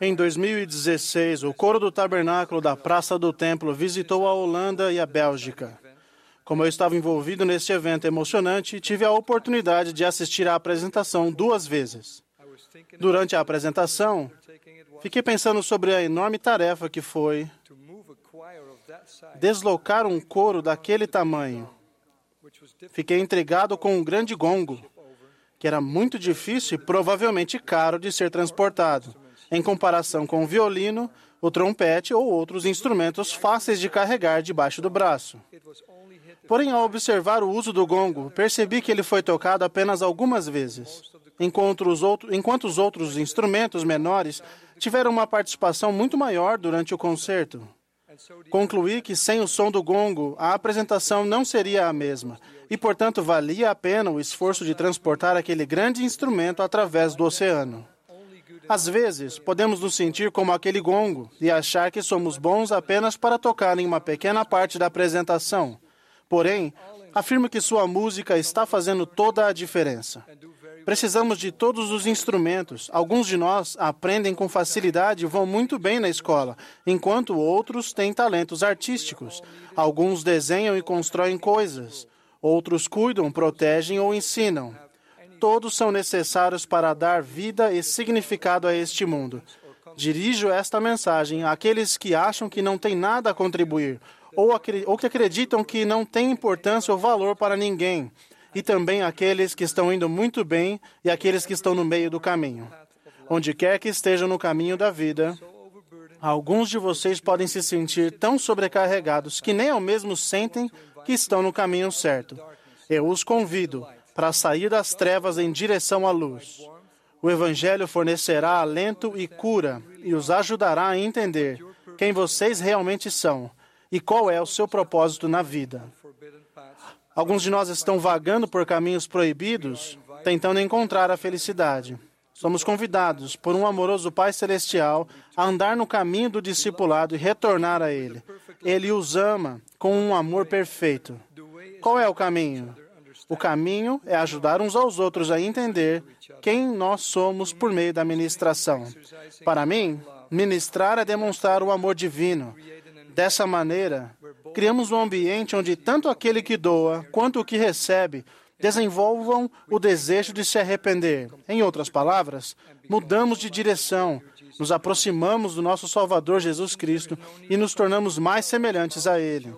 Em 2016, o coro do tabernáculo da Praça do Templo visitou a Holanda e a Bélgica. Como eu estava envolvido neste evento emocionante, tive a oportunidade de assistir à apresentação duas vezes. Durante a apresentação, fiquei pensando sobre a enorme tarefa que foi deslocar um coro daquele tamanho. Fiquei intrigado com um grande gongo, que era muito difícil e provavelmente caro de ser transportado, em comparação com o violino, o trompete ou outros instrumentos fáceis de carregar debaixo do braço. Porém, ao observar o uso do gongo, percebi que ele foi tocado apenas algumas vezes, enquanto os, outro, enquanto os outros instrumentos menores tiveram uma participação muito maior durante o concerto. Concluí que sem o som do gongo, a apresentação não seria a mesma, e, portanto, valia a pena o esforço de transportar aquele grande instrumento através do oceano. Às vezes, podemos nos sentir como aquele gongo e achar que somos bons apenas para tocar em uma pequena parte da apresentação. Porém, afirmo que sua música está fazendo toda a diferença. Precisamos de todos os instrumentos. Alguns de nós aprendem com facilidade e vão muito bem na escola, enquanto outros têm talentos artísticos. Alguns desenham e constroem coisas. Outros cuidam, protegem ou ensinam. Todos são necessários para dar vida e significado a este mundo. Dirijo esta mensagem àqueles que acham que não têm nada a contribuir, ou, ou que acreditam que não tem importância ou valor para ninguém, e também àqueles que estão indo muito bem e aqueles que estão no meio do caminho. Onde quer que estejam no caminho da vida, alguns de vocês podem se sentir tão sobrecarregados que nem ao mesmo sentem que estão no caminho certo. Eu os convido para sair das trevas em direção à luz. O Evangelho fornecerá alento e cura e os ajudará a entender quem vocês realmente são e qual é o seu propósito na vida. Alguns de nós estão vagando por caminhos proibidos, tentando encontrar a felicidade. Somos convidados por um amoroso Pai Celestial a andar no caminho do discipulado e retornar a Ele. Ele os ama com um amor perfeito. Qual é o caminho? O caminho é ajudar uns aos outros a entender quem nós somos por meio da ministração. Para mim, ministrar é demonstrar o amor divino. Dessa maneira, criamos um ambiente onde tanto aquele que doa quanto o que recebe desenvolvam o desejo de se arrepender. Em outras palavras, mudamos de direção, nos aproximamos do nosso Salvador Jesus Cristo e nos tornamos mais semelhantes a Ele.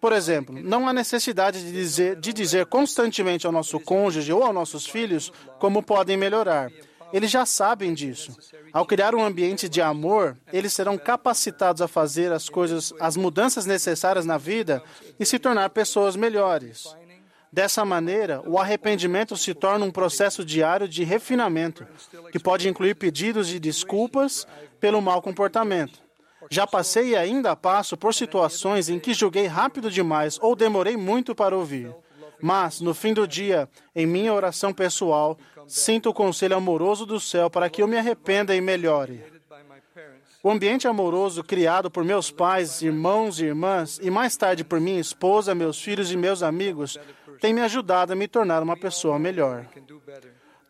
Por exemplo, não há necessidade de dizer, de dizer constantemente ao nosso cônjuge ou aos nossos filhos como podem melhorar. Eles já sabem disso. Ao criar um ambiente de amor, eles serão capacitados a fazer as coisas, as mudanças necessárias na vida e se tornar pessoas melhores. Dessa maneira, o arrependimento se torna um processo diário de refinamento, que pode incluir pedidos de desculpas pelo mau comportamento. Já passei e ainda passo por situações em que julguei rápido demais ou demorei muito para ouvir. Mas, no fim do dia, em minha oração pessoal, sinto o conselho amoroso do céu para que eu me arrependa e melhore. O ambiente amoroso criado por meus pais, irmãos e irmãs, e mais tarde por minha esposa, meus filhos e meus amigos, tem me ajudado a me tornar uma pessoa melhor.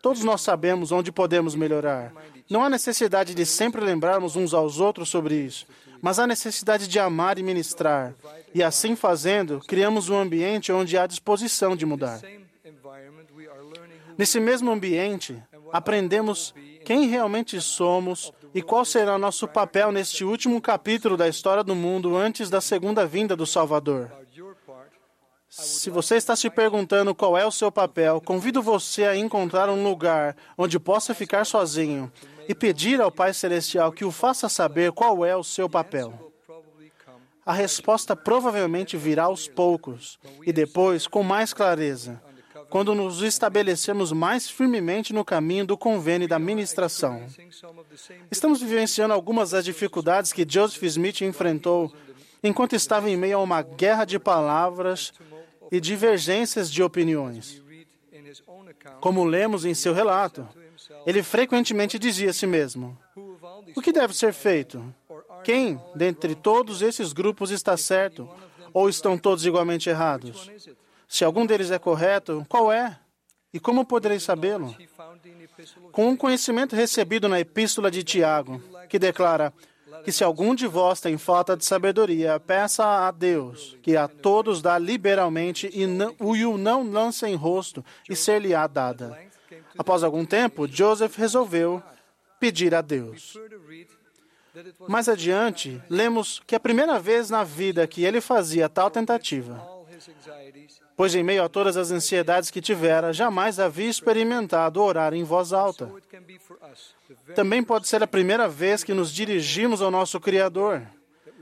Todos nós sabemos onde podemos melhorar. Não há necessidade de sempre lembrarmos uns aos outros sobre isso, mas há necessidade de amar e ministrar. E assim fazendo, criamos um ambiente onde há disposição de mudar. Nesse mesmo ambiente, aprendemos quem realmente somos e qual será nosso papel neste último capítulo da história do mundo antes da segunda vinda do Salvador. Se você está se perguntando qual é o seu papel, convido você a encontrar um lugar onde possa ficar sozinho e pedir ao Pai Celestial que o faça saber qual é o seu papel. A resposta provavelmente virá aos poucos e depois com mais clareza, quando nos estabelecemos mais firmemente no caminho do convênio e da ministração. Estamos vivenciando algumas das dificuldades que Joseph Smith enfrentou enquanto estava em meio a uma guerra de palavras e divergências de opiniões. Como lemos em seu relato, ele frequentemente dizia a si mesmo: O que deve ser feito? Quem, dentre todos esses grupos, está certo? Ou estão todos igualmente errados? Se algum deles é correto, qual é? E como poderei sabê-lo? Com um conhecimento recebido na Epístola de Tiago, que declara que se algum de vós tem falta de sabedoria, peça a Deus, que a todos dá liberalmente e o não lance em rosto, e ser-lhe-á dada. Após algum tempo, Joseph resolveu pedir a Deus. Mais adiante, lemos que a primeira vez na vida que ele fazia tal tentativa, pois em meio a todas as ansiedades que tivera, jamais havia experimentado orar em voz alta. Também pode ser a primeira vez que nos dirigimos ao nosso Criador,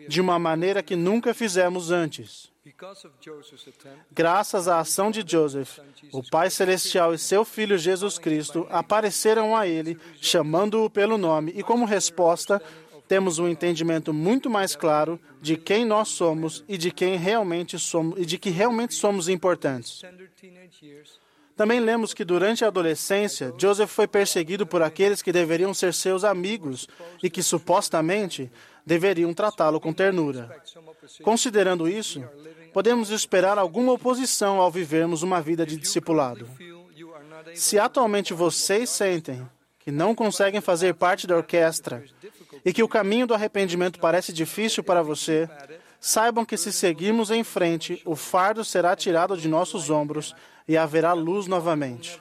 de uma maneira que nunca fizemos antes. Graças à ação de Joseph, o Pai Celestial e seu Filho Jesus Cristo apareceram a ele, chamando-o pelo nome, e como resposta, temos um entendimento muito mais claro de quem nós somos e de quem realmente somos e de que realmente somos importantes. Também lemos que durante a adolescência, Joseph foi perseguido por aqueles que deveriam ser seus amigos e que supostamente deveriam tratá-lo com ternura. Considerando isso, podemos esperar alguma oposição ao vivermos uma vida de discipulado. Se atualmente vocês sentem que não conseguem fazer parte da orquestra e que o caminho do arrependimento parece difícil para você, saibam que se seguirmos em frente, o fardo será tirado de nossos ombros e haverá luz novamente.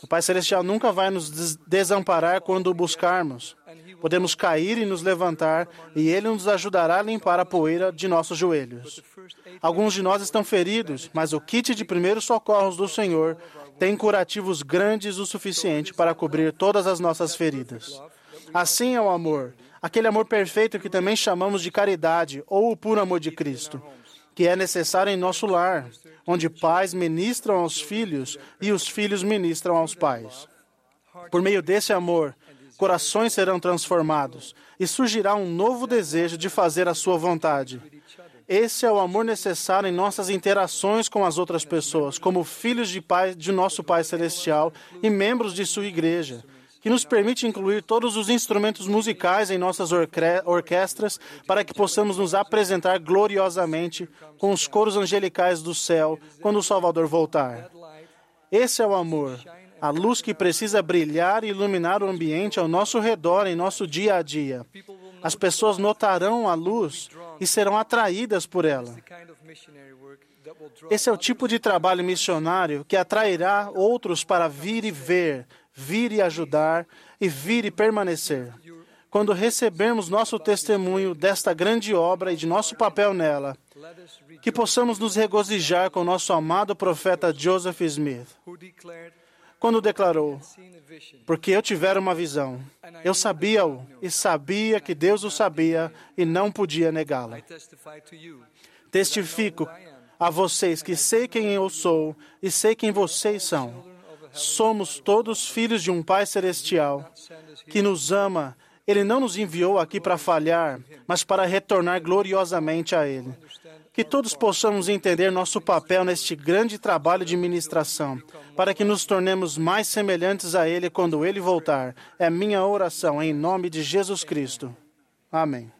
O Pai Celestial nunca vai nos desamparar quando o buscarmos. Podemos cair e nos levantar, e Ele nos ajudará a limpar a poeira de nossos joelhos. Alguns de nós estão feridos, mas o kit de primeiros socorros do Senhor tem curativos grandes o suficiente para cobrir todas as nossas feridas. Assim é o amor aquele amor perfeito que também chamamos de caridade ou o puro amor de Cristo, que é necessário em nosso lar, onde pais ministram aos filhos e os filhos ministram aos pais. Por meio desse amor, corações serão transformados e surgirá um novo desejo de fazer a sua vontade. Esse é o amor necessário em nossas interações com as outras pessoas, como filhos de, pai, de nosso Pai Celestial e membros de sua igreja que nos permite incluir todos os instrumentos musicais em nossas orquestras para que possamos nos apresentar gloriosamente com os coros angelicais do céu quando o Salvador voltar. Esse é o amor, a luz que precisa brilhar e iluminar o ambiente ao nosso redor em nosso dia a dia. As pessoas notarão a luz e serão atraídas por ela. Esse é o tipo de trabalho missionário que atrairá outros para vir e ver, vir e ajudar e vir e permanecer. Quando recebermos nosso testemunho desta grande obra e de nosso papel nela, que possamos nos regozijar com nosso amado profeta Joseph Smith, quando declarou: Porque eu tivera uma visão, eu sabia-o e sabia que Deus o sabia e não podia negá-la. Testifico a vocês que sei quem eu sou e sei quem vocês são somos todos filhos de um Pai Celestial que nos ama. Ele não nos enviou aqui para falhar, mas para retornar gloriosamente a Ele. Que todos possamos entender nosso papel neste grande trabalho de ministração, para que nos tornemos mais semelhantes a Ele quando Ele voltar. É minha oração em nome de Jesus Cristo. Amém.